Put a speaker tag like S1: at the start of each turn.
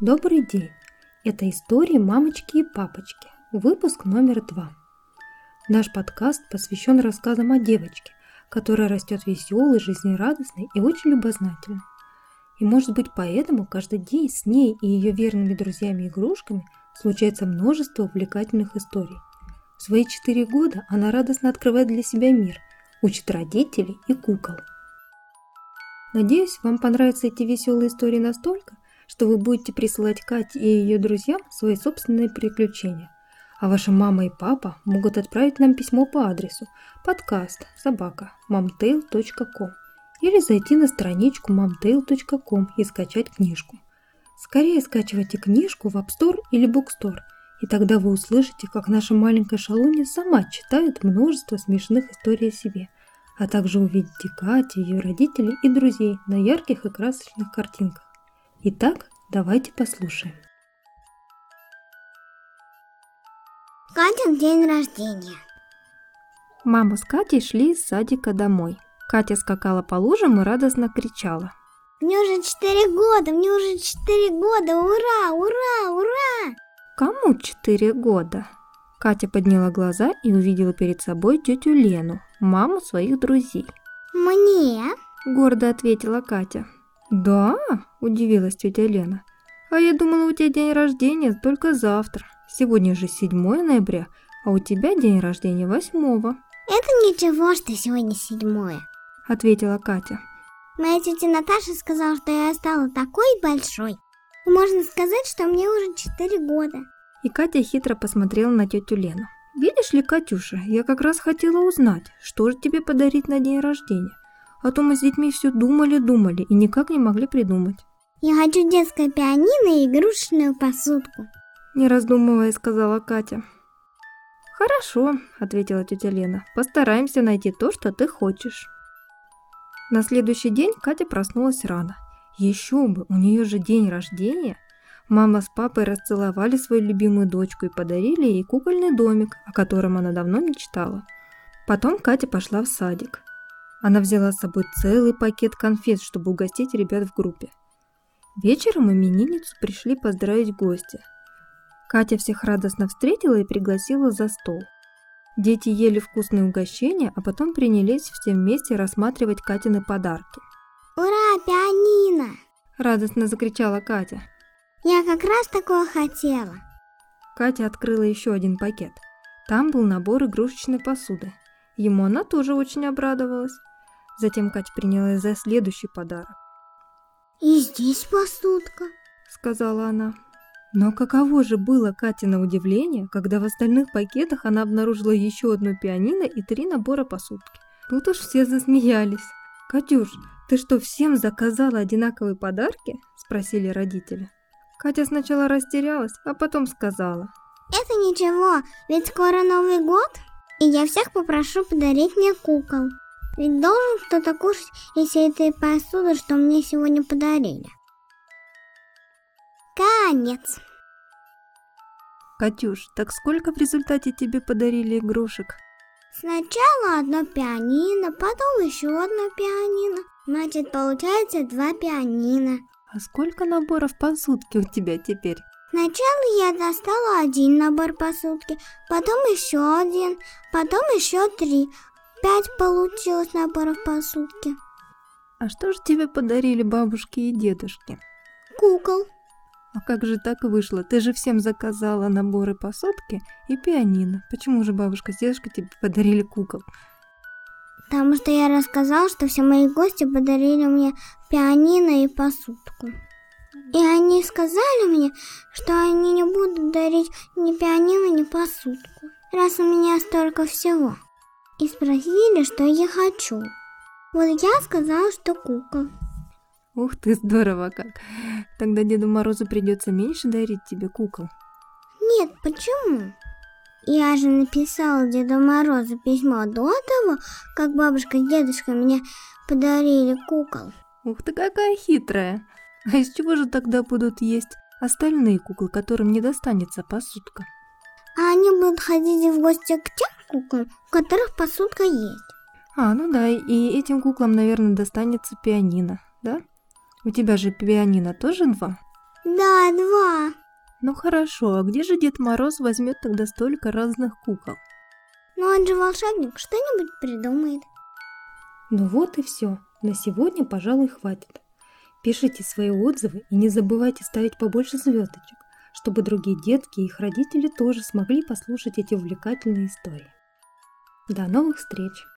S1: Добрый день! Это истории мамочки и папочки. Выпуск номер два. Наш подкаст посвящен рассказам о девочке, которая растет веселой, жизнерадостной и очень любознательной. И может быть поэтому каждый день с ней и ее верными друзьями-игрушками случается множество увлекательных историй. В свои четыре года она радостно открывает для себя мир, учит родителей и кукол. Надеюсь, вам понравятся эти веселые истории настолько, что вы будете присылать Кате и ее друзьям свои собственные приключения. А ваша мама и папа могут отправить нам письмо по адресу подкаст собака momtail.com или зайти на страничку momtail.com и скачать книжку. Скорее скачивайте книжку в App Store или Bookstore, и тогда вы услышите, как наша маленькая шалунья сама читает множество смешных историй о себе, а также увидите Катю, ее родителей и друзей на ярких и красочных картинках. Итак, давайте послушаем.
S2: Катин день рождения.
S1: Мама с Катей шли из садика домой. Катя скакала по лужам и радостно кричала.
S2: Мне уже четыре года, мне уже четыре года, ура, ура, ура!
S1: Кому четыре года? Катя подняла глаза и увидела перед собой тетю Лену, маму своих друзей.
S2: Мне?
S1: Гордо ответила Катя. «Да?» – удивилась тетя Лена. «А я думала, у тебя день рождения только завтра. Сегодня же 7 ноября, а у тебя день рождения 8
S2: «Это ничего, что сегодня седьмое», –
S1: ответила Катя.
S2: «Моя тетя Наташа сказала, что я стала такой большой. можно сказать, что мне уже 4 года».
S1: И Катя хитро посмотрела на тетю Лену. «Видишь ли, Катюша, я как раз хотела узнать, что же тебе подарить на день рождения. А то мы с детьми все думали-думали и никак не могли придумать.
S2: Я хочу детское пианино и игрушечную посудку.
S1: Не раздумывая, сказала Катя. Хорошо, ответила тетя Лена. Постараемся найти то, что ты хочешь. На следующий день Катя проснулась рано. Еще бы, у нее же день рождения. Мама с папой расцеловали свою любимую дочку и подарили ей кукольный домик, о котором она давно мечтала. Потом Катя пошла в садик. Она взяла с собой целый пакет конфет, чтобы угостить ребят в группе. Вечером именинницу пришли поздравить гости. Катя всех радостно встретила и пригласила за стол. Дети ели вкусные угощения, а потом принялись все вместе рассматривать Катины подарки.
S2: «Ура, пианино!»
S1: – радостно закричала Катя.
S2: «Я как раз такое хотела!»
S1: Катя открыла еще один пакет. Там был набор игрушечной посуды. Ему она тоже очень обрадовалась. Затем Катя принялась за следующий подарок.
S2: «И здесь посудка», —
S1: сказала она. Но каково же было Кате на удивление, когда в остальных пакетах она обнаружила еще одну пианино и три набора посудки. Тут уж все засмеялись. «Катюш, ты что, всем заказала одинаковые подарки?» – спросили родители. Катя сначала растерялась, а потом сказала.
S2: «Это ничего, ведь скоро Новый год, и я всех попрошу подарить мне кукол». Ведь должен кто-то кушать из этой посуды, что мне сегодня подарили. Конец.
S1: Катюш, так сколько в результате тебе подарили игрушек?
S2: Сначала одно пианино, потом еще одно пианино. Значит, получается два пианино.
S1: А сколько наборов посудки у тебя теперь?
S2: Сначала я достала один набор посудки, потом еще один, потом еще три, Пять получилось наборов посудки.
S1: А что же тебе подарили бабушки и дедушки?
S2: Кукол.
S1: А как же так вышло? Ты же всем заказала наборы посудки и пианино. Почему же бабушка с дедушкой тебе подарили кукол?
S2: Потому что я рассказала, что все мои гости подарили мне пианино и посудку. И они сказали мне, что они не будут дарить ни пианино, ни посудку, раз у меня столько всего и спросили, что я хочу. Вот я сказала, что кукол.
S1: Ух ты, здорово как. Тогда Деду Морозу придется меньше дарить тебе кукол.
S2: Нет, почему? Я же написала Деду Морозу письмо до того, как бабушка с дедушкой мне подарили кукол.
S1: Ух ты, какая хитрая. А из чего же тогда будут есть остальные куклы, которым не достанется посудка?
S2: А они будут ходить в гости к тем куклам, у которых посудка есть.
S1: А, ну да, и этим куклам, наверное, достанется пианино, да? У тебя же пианино тоже два?
S2: Да, два.
S3: Ну хорошо, а где же Дед Мороз возьмет тогда столько разных кукол?
S2: Ну он же волшебник, что-нибудь придумает.
S1: Ну вот и все. На сегодня, пожалуй, хватит. Пишите свои отзывы и не забывайте ставить побольше звездочек, чтобы другие детки и их родители тоже смогли послушать эти увлекательные истории. До новых встреч!